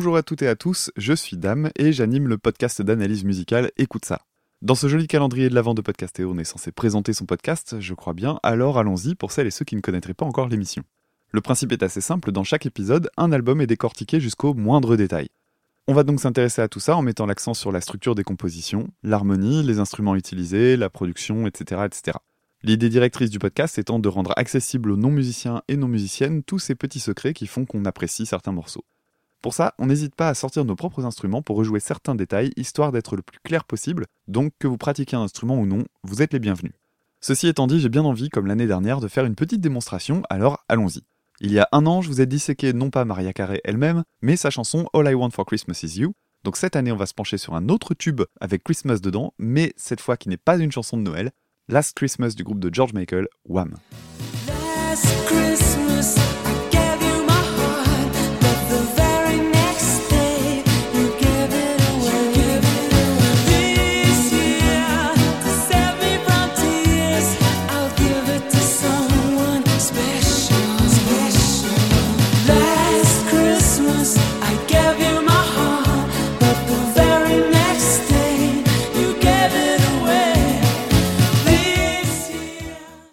Bonjour à toutes et à tous, je suis Dame et j'anime le podcast d'analyse musicale Écoute ça. Dans ce joli calendrier de l'avant de Podcastéo, on est censé présenter son podcast, je crois bien, alors allons-y pour celles et ceux qui ne connaîtraient pas encore l'émission. Le principe est assez simple, dans chaque épisode, un album est décortiqué jusqu'au moindre détail. On va donc s'intéresser à tout ça en mettant l'accent sur la structure des compositions, l'harmonie, les instruments utilisés, la production, etc. etc. L'idée directrice du podcast étant de rendre accessible aux non-musiciens et non-musiciennes tous ces petits secrets qui font qu'on apprécie certains morceaux. Pour ça, on n'hésite pas à sortir nos propres instruments pour rejouer certains détails, histoire d'être le plus clair possible, donc que vous pratiquiez un instrument ou non, vous êtes les bienvenus. Ceci étant dit, j'ai bien envie, comme l'année dernière, de faire une petite démonstration, alors allons-y. Il y a un an, je vous ai disséqué non pas Maria Carey elle-même, mais sa chanson All I Want for Christmas Is You. Donc cette année, on va se pencher sur un autre tube avec Christmas dedans, mais cette fois qui n'est pas une chanson de Noël, Last Christmas du groupe de George Michael, Wham.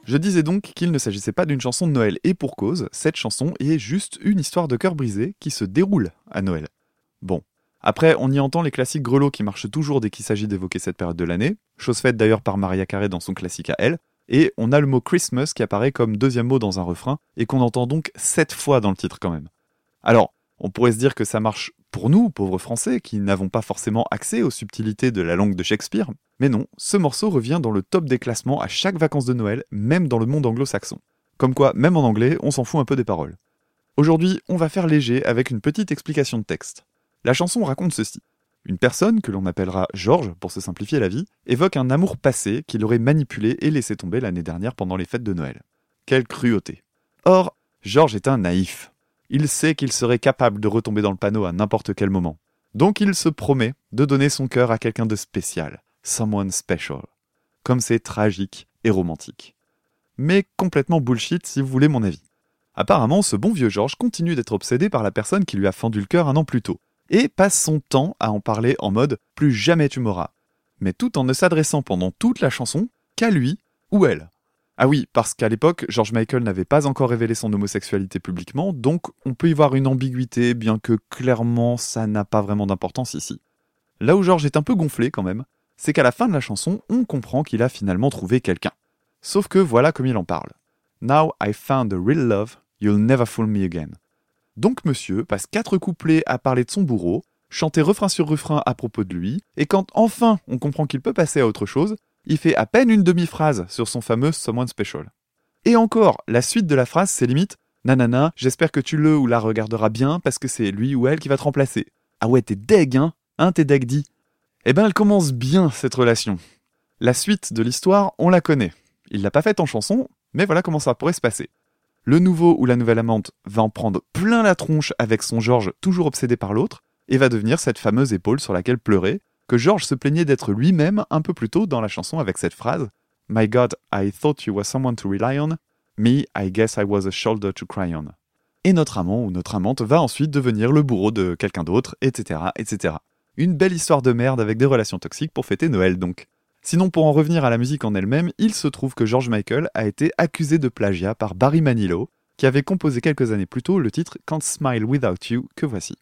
Je disais donc qu'il ne s'agissait pas d'une chanson de Noël, et pour cause, cette chanson est juste une histoire de cœur brisé qui se déroule à Noël. Bon. Après, on y entend les classiques grelots qui marchent toujours dès qu'il s'agit d'évoquer cette période de l'année, chose faite d'ailleurs par Maria Carey dans son classique à elle, et on a le mot Christmas qui apparaît comme deuxième mot dans un refrain, et qu'on entend donc sept fois dans le titre quand même. Alors, on pourrait se dire que ça marche pour nous, pauvres Français, qui n'avons pas forcément accès aux subtilités de la langue de Shakespeare, mais non, ce morceau revient dans le top des classements à chaque vacances de Noël, même dans le monde anglo-saxon. Comme quoi, même en anglais, on s'en fout un peu des paroles. Aujourd'hui, on va faire léger avec une petite explication de texte. La chanson raconte ceci. Une personne, que l'on appellera Georges pour se simplifier la vie, évoque un amour passé qu'il aurait manipulé et laissé tomber l'année dernière pendant les fêtes de Noël. Quelle cruauté. Or, Georges est un naïf. Il sait qu'il serait capable de retomber dans le panneau à n'importe quel moment. Donc il se promet de donner son cœur à quelqu'un de spécial, someone special. Comme c'est tragique et romantique. Mais complètement bullshit si vous voulez mon avis. Apparemment, ce bon vieux Georges continue d'être obsédé par la personne qui lui a fendu le cœur un an plus tôt, et passe son temps à en parler en mode plus jamais tu m'auras, mais tout en ne s'adressant pendant toute la chanson qu'à lui ou elle. Ah oui, parce qu'à l'époque, George Michael n'avait pas encore révélé son homosexualité publiquement, donc on peut y voir une ambiguïté, bien que clairement ça n'a pas vraiment d'importance ici. Là où George est un peu gonflé quand même, c'est qu'à la fin de la chanson, on comprend qu'il a finalement trouvé quelqu'un. Sauf que voilà comme il en parle. Now I found a real love, you'll never fool me again. Donc monsieur passe quatre couplets à parler de son bourreau, chanter refrain sur refrain à propos de lui, et quand enfin on comprend qu'il peut passer à autre chose, il fait à peine une demi-phrase sur son fameux Someone Special. Et encore, la suite de la phrase, c'est limite Nanana, j'espère que tu le ou la regarderas bien parce que c'est lui ou elle qui va te remplacer. Ah ouais, t'es deg, hein Hein, t'es deg dit Eh ben, elle commence bien, cette relation. La suite de l'histoire, on la connaît. Il l'a pas faite en chanson, mais voilà comment ça pourrait se passer. Le nouveau ou la nouvelle amante va en prendre plein la tronche avec son Georges toujours obsédé par l'autre, et va devenir cette fameuse épaule sur laquelle pleurer, que George se plaignait d'être lui-même un peu plus tôt dans la chanson avec cette phrase My God, I thought you were someone to rely on. Me, I guess I was a shoulder to cry on. Et notre amant ou notre amante va ensuite devenir le bourreau de quelqu'un d'autre, etc., etc. Une belle histoire de merde avec des relations toxiques pour fêter Noël donc. Sinon, pour en revenir à la musique en elle-même, il se trouve que George Michael a été accusé de plagiat par Barry Manilow, qui avait composé quelques années plus tôt le titre Can't Smile Without You que voici.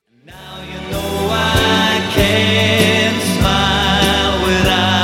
No, I can't smile without.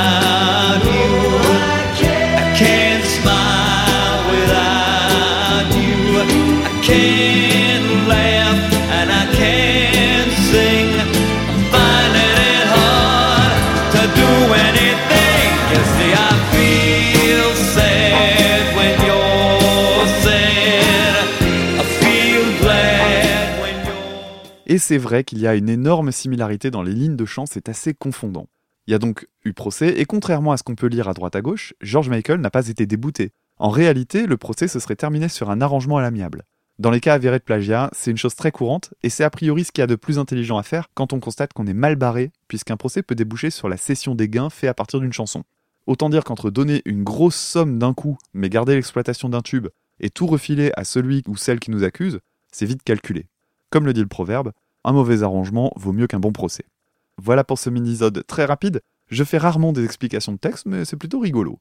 Et c'est vrai qu'il y a une énorme similarité dans les lignes de chant, c'est assez confondant. Il y a donc eu procès, et contrairement à ce qu'on peut lire à droite à gauche, George Michael n'a pas été débouté. En réalité, le procès se serait terminé sur un arrangement à l'amiable. Dans les cas avérés de plagiat, c'est une chose très courante, et c'est a priori ce qu'il y a de plus intelligent à faire quand on constate qu'on est mal barré, puisqu'un procès peut déboucher sur la cession des gains faits à partir d'une chanson. Autant dire qu'entre donner une grosse somme d'un coup, mais garder l'exploitation d'un tube, et tout refiler à celui ou celle qui nous accuse, c'est vite calculé. Comme le dit le proverbe, Un mauvais arrangement vaut mieux qu'un bon procès. Voilà pour ce mini-sode très rapide. Je fais rarement des explications de texte, mais c'est plutôt rigolo.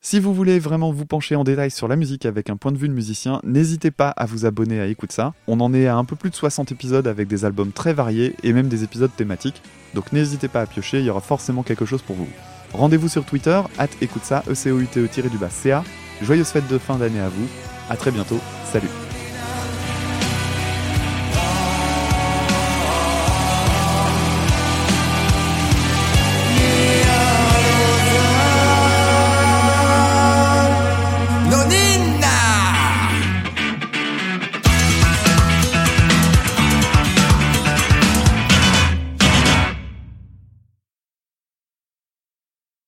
Si vous voulez vraiment vous pencher en détail sur la musique avec un point de vue de musicien, n'hésitez pas à vous abonner à Écoute ça. On en est à un peu plus de 60 épisodes avec des albums très variés et même des épisodes thématiques. Donc n'hésitez pas à piocher, il y aura forcément quelque chose pour vous. Rendez-vous sur Twitter, at écoute ça, e c o u t e du bas. Joyeuses fêtes de fin d'année à vous. À très bientôt. Salut. standing